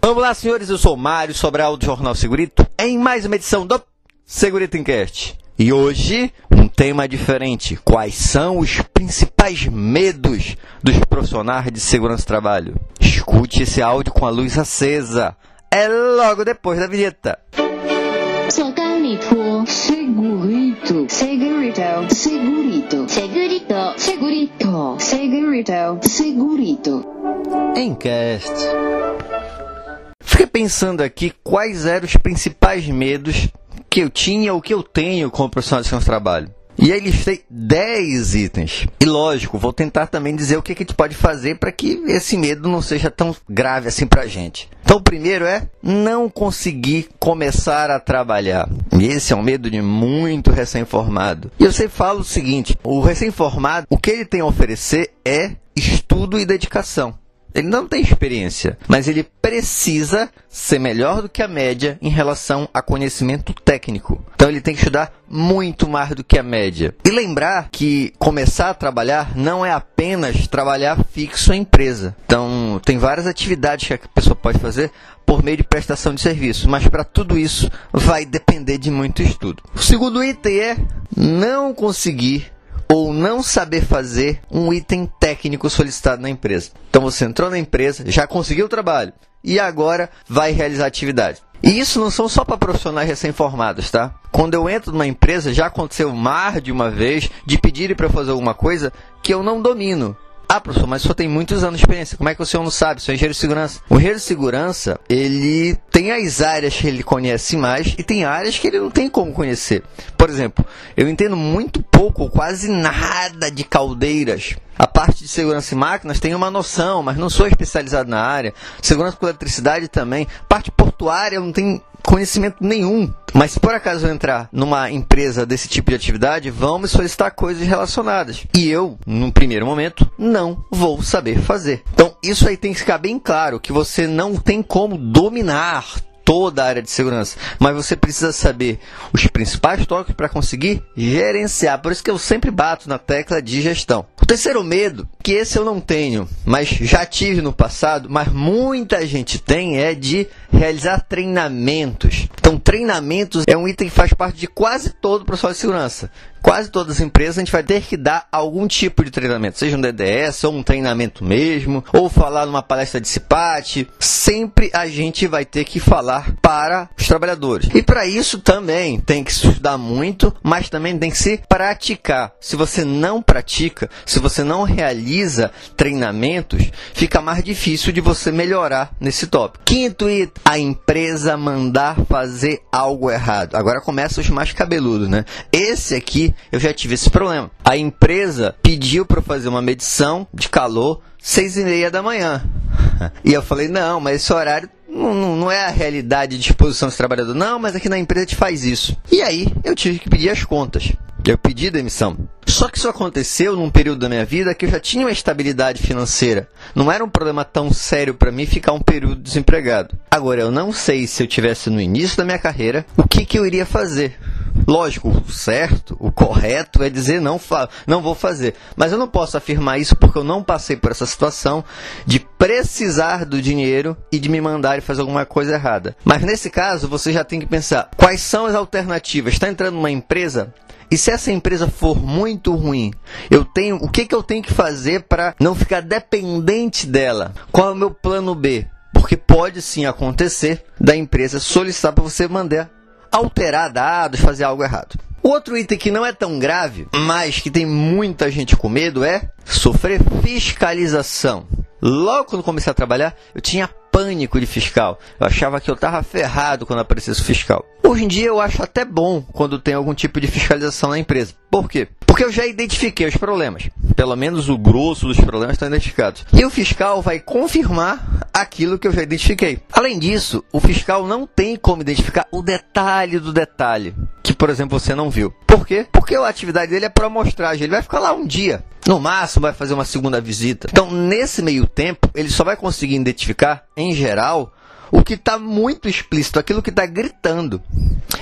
Vamos lá, senhores, eu sou Mário Sobral do Jornal Segurito, em mais uma edição do Segurito Encast. E hoje, um tema diferente. Quais são os principais medos dos profissionais de segurança do trabalho? Escute esse áudio com a luz acesa. É logo depois da vinheta. Segurito, segurito, segurito, segurito, segurito, segurito, segurito, segurito. Encast. Fiquei pensando aqui quais eram os principais medos que eu tinha ou que eu tenho como profissional de segurança do trabalho. E aí listei 10 itens. E lógico, vou tentar também dizer o que, que a gente pode fazer para que esse medo não seja tão grave assim para a gente. Então, o primeiro é não conseguir começar a trabalhar. E esse é um medo de muito recém-formado. E eu sempre falo o seguinte: o recém-formado, o que ele tem a oferecer é estudo e dedicação. Ele não tem experiência, mas ele precisa ser melhor do que a média em relação a conhecimento técnico. Então ele tem que estudar muito mais do que a média. E lembrar que começar a trabalhar não é apenas trabalhar fixo em empresa. Então tem várias atividades que a pessoa pode fazer por meio de prestação de serviço, mas para tudo isso vai depender de muito estudo. O segundo item é não conseguir ou não saber fazer um item técnico solicitado na empresa. Então você entrou na empresa, já conseguiu o trabalho e agora vai realizar atividade. E isso não são só para profissionais recém-formados, tá? Quando eu entro numa empresa, já aconteceu mais de uma vez de pedirem para fazer alguma coisa que eu não domino. Ah, professor, mas só tem muitos anos de experiência. Como é que o senhor não sabe? Sou engenheiro de segurança. O engenheiro de segurança, ele tem as áreas que ele conhece mais e tem áreas que ele não tem como conhecer. Por exemplo, eu entendo muito pouco ou quase nada de caldeiras. A parte de segurança em máquinas tem uma noção, mas não sou especializado na área. Segurança com eletricidade também. Parte portuária eu não tenho conhecimento nenhum. Mas se por acaso eu entrar numa empresa desse tipo de atividade, vão me solicitar coisas relacionadas. E eu, num primeiro momento, não vou saber fazer. Então, isso aí tem que ficar bem claro que você não tem como dominar toda a área de segurança, mas você precisa saber os principais toques para conseguir gerenciar. Por isso que eu sempre bato na tecla de gestão. O terceiro medo, que esse eu não tenho, mas já tive no passado, mas muita gente tem, é de realizar treinamentos. Então, treinamentos é um item que faz parte de quase todo o profissional de segurança. Quase todas as empresas a gente vai ter que dar algum tipo de treinamento, seja um DDS ou um treinamento mesmo, ou falar numa palestra de CIPAT. Sempre a gente vai ter que falar para os trabalhadores. E para isso também tem que estudar muito, mas também tem que se praticar. Se você não pratica, se você não realiza treinamentos, fica mais difícil de você melhorar nesse tópico. Quinto item, a empresa mandar fazer algo errado. Agora começa os mais cabeludos, né? Esse aqui eu já tive esse problema. A empresa pediu para fazer uma medição de calor seis e meia da manhã. E eu falei, não, mas esse horário não, não, é a realidade de disposição desse trabalhador. Não, mas aqui na empresa a gente faz isso. E aí eu tive que pedir as contas. Eu pedi demissão. Só que isso aconteceu num período da minha vida que eu já tinha uma estabilidade financeira. Não era um problema tão sério para mim ficar um período desempregado. Agora, eu não sei se eu tivesse no início da minha carreira, o que, que eu iria fazer. Lógico, o certo, o correto é dizer não, não vou fazer. Mas eu não posso afirmar isso porque eu não passei por essa situação de precisar do dinheiro e de me mandar fazer alguma coisa errada. Mas nesse caso, você já tem que pensar quais são as alternativas. Está entrando numa empresa e se essa empresa for muito ruim, eu tenho, o que, que eu tenho que fazer para não ficar dependente dela? Qual é o meu plano B? Porque pode sim acontecer da empresa solicitar para você mandar alterar dados, fazer algo errado. Outro item que não é tão grave, mas que tem muita gente com medo é sofrer fiscalização. Logo quando comecei a trabalhar, eu tinha pânico de fiscal. Eu achava que eu estava ferrado quando aparecesse o fiscal. Hoje em dia eu acho até bom quando tem algum tipo de fiscalização na empresa. Por quê? Porque eu já identifiquei os problemas. Pelo menos o grosso dos problemas estão identificados. E o fiscal vai confirmar aquilo que eu já identifiquei. Além disso, o fiscal não tem como identificar o detalhe do detalhe que, por exemplo, você não viu. Por quê? Porque a atividade dele é para amostragem. Ele vai ficar lá um dia. No máximo, vai fazer uma segunda visita. Então, nesse meio tempo, ele só vai conseguir identificar, em geral, o que está muito explícito, aquilo que está gritando.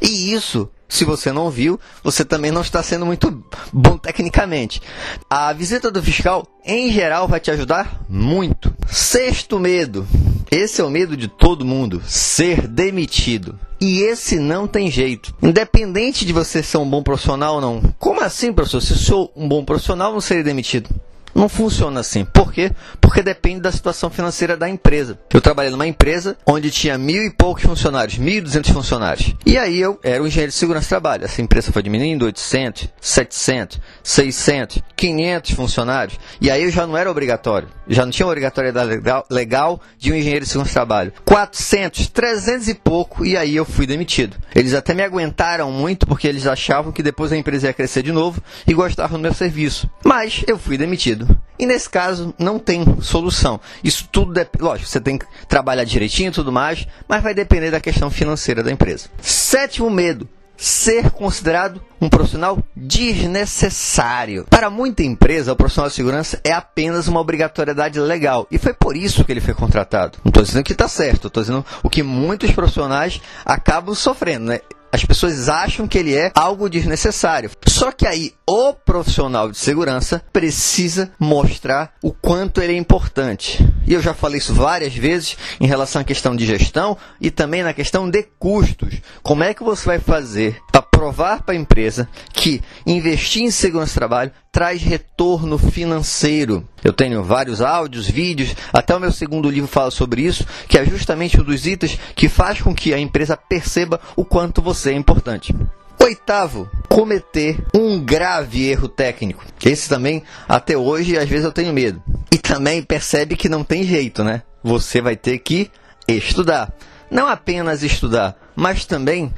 E isso, se você não viu, você também não está sendo muito bom tecnicamente. A visita do fiscal, em geral, vai te ajudar muito. Sexto medo. Esse é o medo de todo mundo, ser demitido. E esse não tem jeito. Independente de você ser um bom profissional ou não. Como assim, professor? Se eu sou um bom profissional, não serei demitido. Não funciona assim. Por quê? Porque depende da situação financeira da empresa. Eu trabalhei numa empresa onde tinha mil e poucos funcionários, mil e duzentos funcionários. E aí eu era o engenheiro de segurança de trabalho. Essa empresa foi diminuindo 800, 700, 600, 500 funcionários. E aí eu já não era obrigatório. Já não tinha obrigatoriedade legal de um engenheiro de segurança de trabalho. 400, 300 e pouco. E aí eu fui demitido. Eles até me aguentaram muito porque eles achavam que depois a empresa ia crescer de novo e gostavam do meu serviço. Mas eu fui demitido. E nesse caso não tem solução. Isso tudo, lógico, você tem que trabalhar direitinho e tudo mais, mas vai depender da questão financeira da empresa. Sétimo medo. Ser considerado um profissional desnecessário. Para muita empresa, o profissional de segurança é apenas uma obrigatoriedade legal. E foi por isso que ele foi contratado. Não estou dizendo que está certo, estou dizendo o que muitos profissionais acabam sofrendo, né? As pessoas acham que ele é algo desnecessário. Só que aí o profissional de segurança precisa mostrar o quanto ele é importante. E eu já falei isso várias vezes em relação à questão de gestão e também na questão de custos. Como é que você vai fazer para provar para a empresa que investir em segurança de trabalho traz retorno financeiro? Eu tenho vários áudios, vídeos, até o meu segundo livro fala sobre isso, que é justamente um dos itens que faz com que a empresa perceba o quanto você é importante. Oitavo, cometer um grave erro técnico. Esse também, até hoje, às vezes eu tenho medo. E também percebe que não tem jeito, né? Você vai ter que estudar. Não apenas estudar, mas também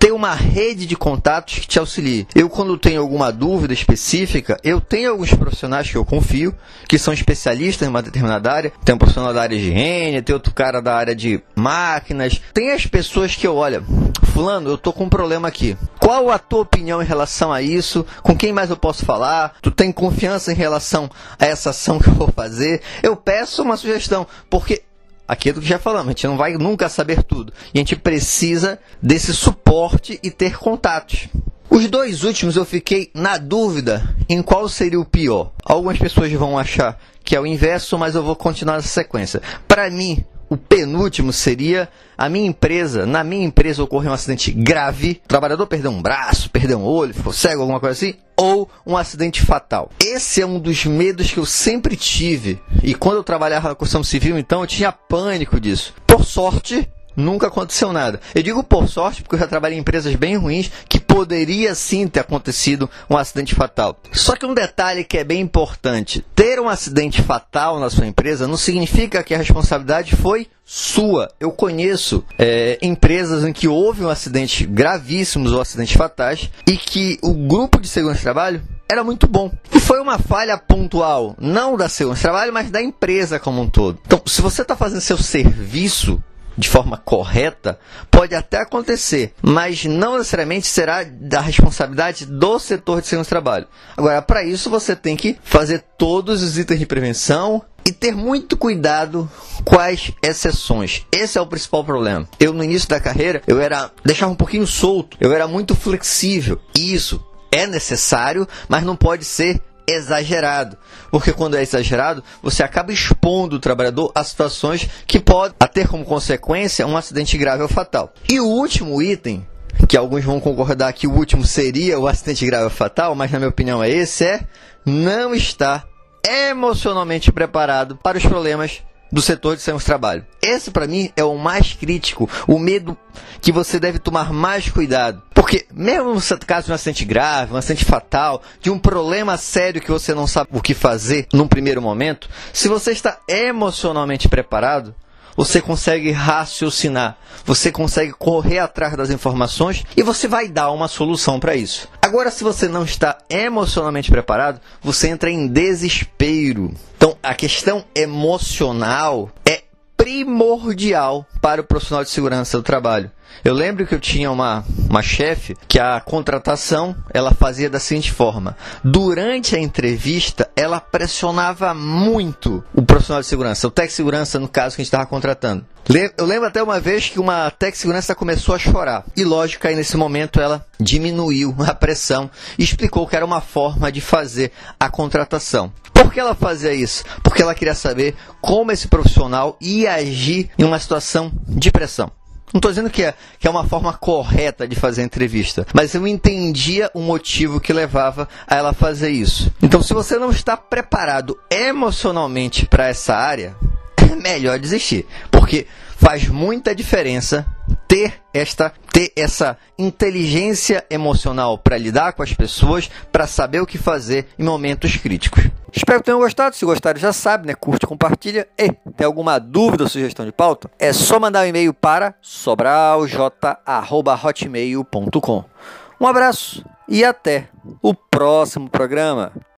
ter uma rede de contatos que te auxilie. Eu, quando tenho alguma dúvida específica, eu tenho alguns profissionais que eu confio, que são especialistas em uma determinada área. Tem um profissional da área de higiene, tem outro cara da área de máquinas. Tem as pessoas que eu, olha, fulano, eu tô com um problema aqui. Qual a tua opinião em relação a isso? Com quem mais eu posso falar? Tu tem confiança em relação a essa ação que eu vou fazer? Eu peço uma sugestão, porque aquilo que já falamos, a gente não vai nunca saber tudo. E a gente precisa desse suporte e ter contatos. Os dois últimos eu fiquei na dúvida em qual seria o pior. Algumas pessoas vão achar que é o inverso, mas eu vou continuar essa sequência. Para mim, o penúltimo seria a minha empresa, na minha empresa ocorreu um acidente grave, o trabalhador perdeu um braço, perdeu um olho, ficou cego, alguma coisa assim, ou um acidente fatal. Esse é um dos medos que eu sempre tive. E quando eu trabalhava na construção civil, então, eu tinha pânico disso. Por sorte, nunca aconteceu nada. Eu digo por sorte porque eu já trabalhei em empresas bem ruins que poderia sim ter acontecido um acidente fatal. Só que um detalhe que é bem importante: ter um acidente fatal na sua empresa não significa que a responsabilidade foi sua. Eu conheço é, empresas em que houve um acidente gravíssimos ou acidentes fatais e que o grupo de segurança de trabalho era muito bom. E foi uma falha pontual, não da segurança de trabalho, mas da empresa como um todo. Então, se você está fazendo seu serviço de forma correta, pode até acontecer, mas não necessariamente será da responsabilidade do setor de segurança do trabalho. Agora, para isso, você tem que fazer todos os itens de prevenção e ter muito cuidado as exceções. Esse é o principal problema. Eu, no início da carreira, eu era deixava um pouquinho solto, eu era muito flexível. Isso é necessário, mas não pode ser exagerado. Porque quando é exagerado, você acaba expondo o trabalhador a situações que podem ter como consequência um acidente grave ou fatal. E o último item, que alguns vão concordar que o último seria o acidente grave ou fatal, mas na minha opinião é esse, é não estar emocionalmente preparado para os problemas do setor de segurança do trabalho. Esse para mim é o mais crítico, o medo que você deve tomar mais cuidado. Porque mesmo no caso de um acidente grave, um acidente fatal, de um problema sério que você não sabe o que fazer num primeiro momento, se você está emocionalmente preparado, você consegue raciocinar, você consegue correr atrás das informações e você vai dar uma solução para isso. Agora, se você não está emocionalmente preparado, você entra em desespero. Então, a questão emocional é primordial para o profissional de segurança do trabalho. Eu lembro que eu tinha uma, uma chefe que a contratação ela fazia da seguinte forma: durante a entrevista, ela pressionava muito o profissional de segurança, o técnico de segurança, no caso que a gente estava contratando. Eu lembro até uma vez que uma técnica de segurança começou a chorar. E lógico, aí nesse momento ela diminuiu a pressão e explicou que era uma forma de fazer a contratação. Por que ela fazia isso? Porque ela queria saber como esse profissional ia agir em uma situação de pressão. Não estou dizendo que é, que é uma forma correta de fazer a entrevista, mas eu entendia o motivo que levava a ela fazer isso. Então, se você não está preparado emocionalmente para essa área, é melhor desistir, porque faz muita diferença ter esta ter essa inteligência emocional para lidar com as pessoas, para saber o que fazer em momentos críticos. Espero que tenham gostado. Se gostaram, já sabe, né? Curte, compartilha. E tem alguma dúvida ou sugestão de pauta? É só mandar um e-mail para sobralj@hotmail.com. Um abraço e até o próximo programa.